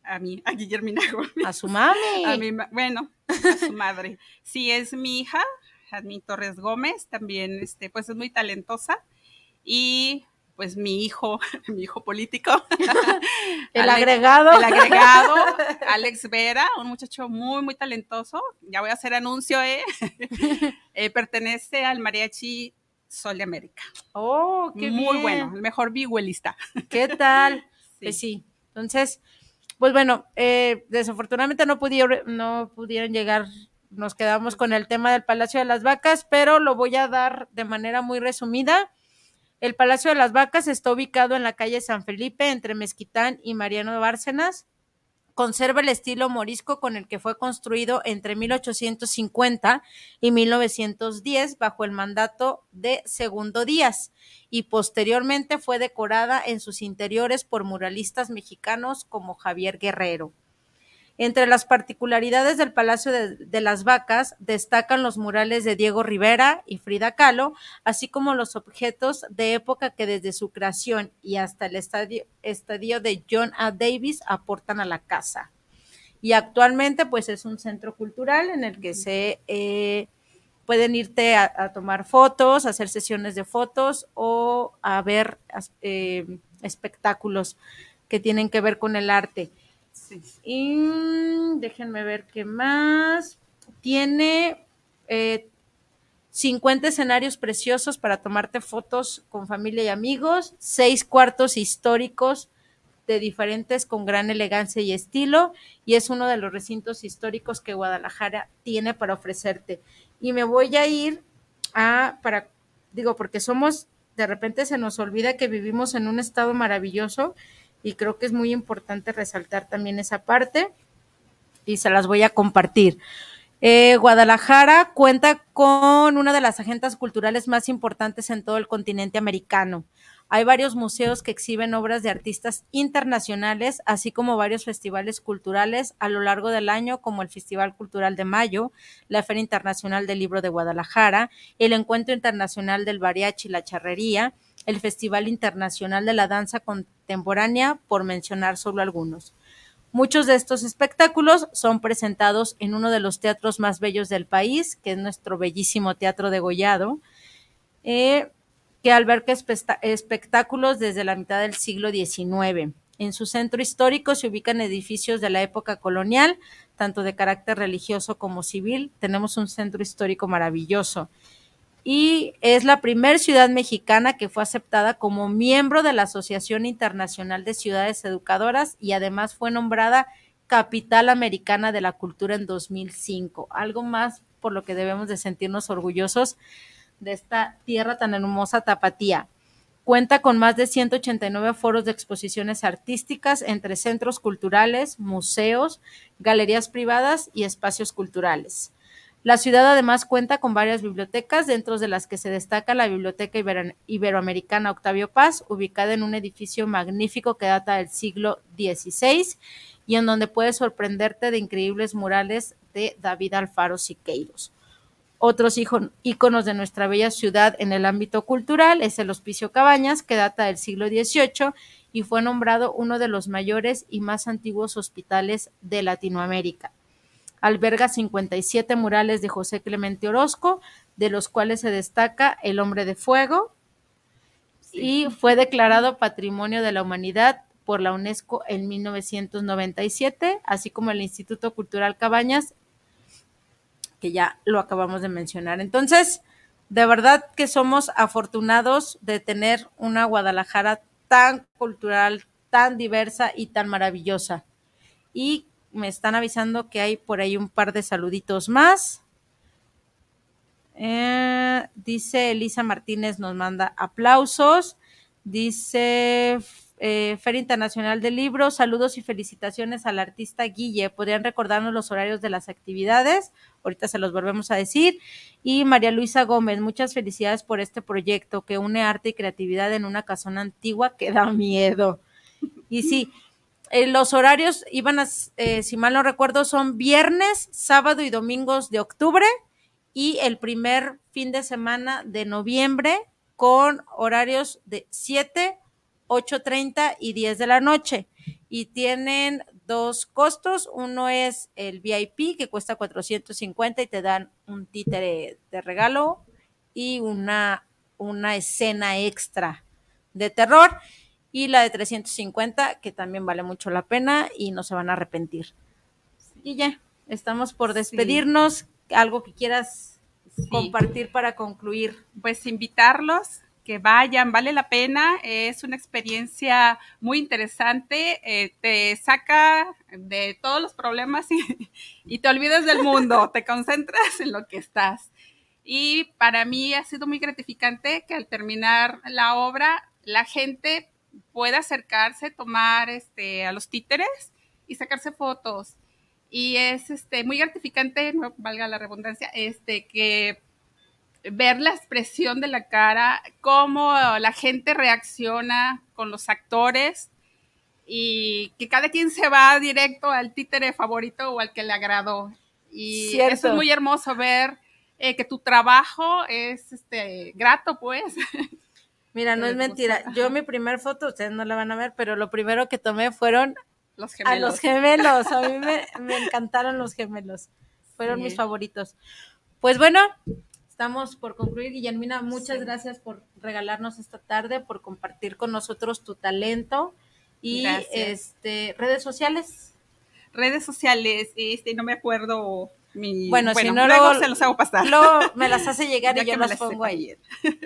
A mí, a Guillermina Gómez. A su mami. A mi bueno, a su madre. Sí, es mi hija, Jazmín Torres Gómez, también, este, pues es muy talentosa. Y pues mi hijo, mi hijo político. El Alex- agregado. El agregado, Alex Vera, un muchacho muy, muy talentoso. Ya voy a hacer anuncio, ¿eh? Eh, pertenece al mariachi Sol de América. Oh, qué Muy bien. bueno, el mejor vihuelista. ¿Qué tal? Pues sí. Entonces, pues bueno, eh, desafortunadamente no pudieron, no pudieron llegar, nos quedamos con el tema del Palacio de las Vacas, pero lo voy a dar de manera muy resumida. El Palacio de las Vacas está ubicado en la calle San Felipe, entre Mezquitán y Mariano Bárcenas. Conserva el estilo morisco con el que fue construido entre 1850 y 1910 bajo el mandato de Segundo Díaz y posteriormente fue decorada en sus interiores por muralistas mexicanos como Javier Guerrero. Entre las particularidades del Palacio de, de las Vacas destacan los murales de Diego Rivera y Frida Kahlo, así como los objetos de época que desde su creación y hasta el estadio, estadio de John A. Davis aportan a la casa. Y actualmente pues es un centro cultural en el que se eh, pueden irte a, a tomar fotos, a hacer sesiones de fotos o a ver eh, espectáculos que tienen que ver con el arte. Y mm, déjenme ver qué más. Tiene eh, 50 escenarios preciosos para tomarte fotos con familia y amigos, seis cuartos históricos de diferentes con gran elegancia y estilo, y es uno de los recintos históricos que Guadalajara tiene para ofrecerte. Y me voy a ir a, para, digo, porque somos, de repente se nos olvida que vivimos en un estado maravilloso y creo que es muy importante resaltar también esa parte y se las voy a compartir. Eh, Guadalajara cuenta con una de las agendas culturales más importantes en todo el continente americano. Hay varios museos que exhiben obras de artistas internacionales, así como varios festivales culturales a lo largo del año, como el Festival Cultural de Mayo, la Feria Internacional del Libro de Guadalajara, el Encuentro Internacional del Mariachi y la Charrería, el Festival Internacional de la Danza Contemporánea, por mencionar solo algunos. Muchos de estos espectáculos son presentados en uno de los teatros más bellos del país, que es nuestro bellísimo Teatro de Gollado, eh, que alberga espectáculos desde la mitad del siglo XIX. En su centro histórico se ubican edificios de la época colonial, tanto de carácter religioso como civil. Tenemos un centro histórico maravilloso y es la primera ciudad mexicana que fue aceptada como miembro de la Asociación Internacional de Ciudades Educadoras y además fue nombrada Capital Americana de la Cultura en 2005. Algo más por lo que debemos de sentirnos orgullosos de esta tierra tan hermosa tapatía. Cuenta con más de 189 foros de exposiciones artísticas entre centros culturales, museos, galerías privadas y espacios culturales. La ciudad además cuenta con varias bibliotecas, dentro de las que se destaca la Biblioteca Iberoamericana Octavio Paz, ubicada en un edificio magnífico que data del siglo XVI y en donde puedes sorprenderte de increíbles murales de David Alfaro Siqueiros. Otros íconos de nuestra bella ciudad en el ámbito cultural es el Hospicio Cabañas, que data del siglo XVIII y fue nombrado uno de los mayores y más antiguos hospitales de Latinoamérica alberga 57 murales de José Clemente Orozco, de los cuales se destaca El hombre de fuego, y fue declarado Patrimonio de la Humanidad por la UNESCO en 1997, así como el Instituto Cultural Cabañas, que ya lo acabamos de mencionar. Entonces, de verdad que somos afortunados de tener una Guadalajara tan cultural, tan diversa y tan maravillosa. Y me están avisando que hay por ahí un par de saluditos más. Eh, dice Elisa Martínez, nos manda aplausos. Dice eh, Feria Internacional del Libro, saludos y felicitaciones al artista Guille. ¿Podrían recordarnos los horarios de las actividades? Ahorita se los volvemos a decir. Y María Luisa Gómez, muchas felicidades por este proyecto que une arte y creatividad en una casona antigua que da miedo. Y sí, eh, los horarios iban a, eh, si mal no recuerdo, son viernes, sábado y domingos de octubre y el primer fin de semana de noviembre con horarios de 7, 8.30 y 10 de la noche. Y tienen dos costos. Uno es el VIP, que cuesta 450 y te dan un títere de regalo y una, una escena extra de terror y la de 350 que también vale mucho la pena y no se van a arrepentir. Y ya, estamos por despedirnos. Algo que quieras compartir para concluir. Pues invitarlos que vayan, vale la pena, es una experiencia muy interesante, eh, te saca de todos los problemas y, y, te olvidas del mundo, te concentras en lo que estás. Y para mí ha sido muy gratificante que al terminar la obra la gente puede acercarse, tomar este, a los títeres y sacarse fotos. Y es este, muy gratificante, no valga la redundancia, este, que ver la expresión de la cara, cómo la gente reacciona con los actores y que cada quien se va directo al títere favorito o al que le agradó. Y eso es muy hermoso ver eh, que tu trabajo es este, grato, pues. Mira, no es mentira. Yo mi primer foto, ustedes no la van a ver, pero lo primero que tomé fueron los gemelos. a los gemelos. A mí me, encantaron los gemelos. Fueron mis favoritos. Pues bueno, estamos por concluir. Guillermina, muchas gracias por regalarnos esta tarde, por compartir con nosotros tu talento y Gracias. este redes sociales. Redes sociales, este, no me acuerdo mi. Bueno, si no, luego se los hago pasar. Luego me las hace llegar y yo las las pongo ahí.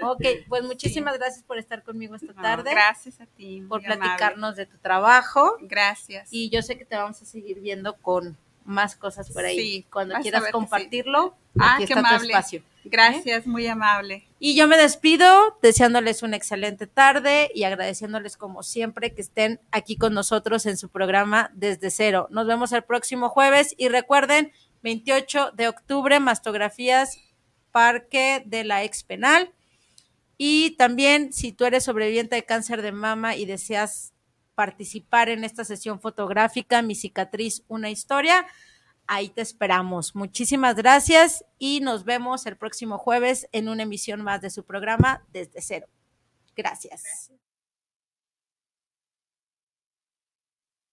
Ok, pues muchísimas gracias por estar conmigo esta No, tarde. gracias a ti. por amable. platicarnos de tu trabajo. Gracias. Y yo sé que te vamos a seguir viendo con más cosas por ahí. Sí, Cuando quieras que sí. compartirlo, Ah, aquí qué está tu amable. espacio. Gracias, muy amable. Y yo me despido deseándoles una excelente tarde y agradeciéndoles como siempre que estén aquí con nosotros en su programa Desde Cero. Nos vemos el próximo jueves y recuerden, 28 de octubre, mastografías, Parque de la Ex Penal. Y también, si tú eres sobreviviente de cáncer de mama y deseas participar en esta sesión fotográfica, Mi cicatriz, una historia, ahí te esperamos. Muchísimas gracias y nos vemos el próximo jueves en una emisión más de su programa Desde Cero. Gracias.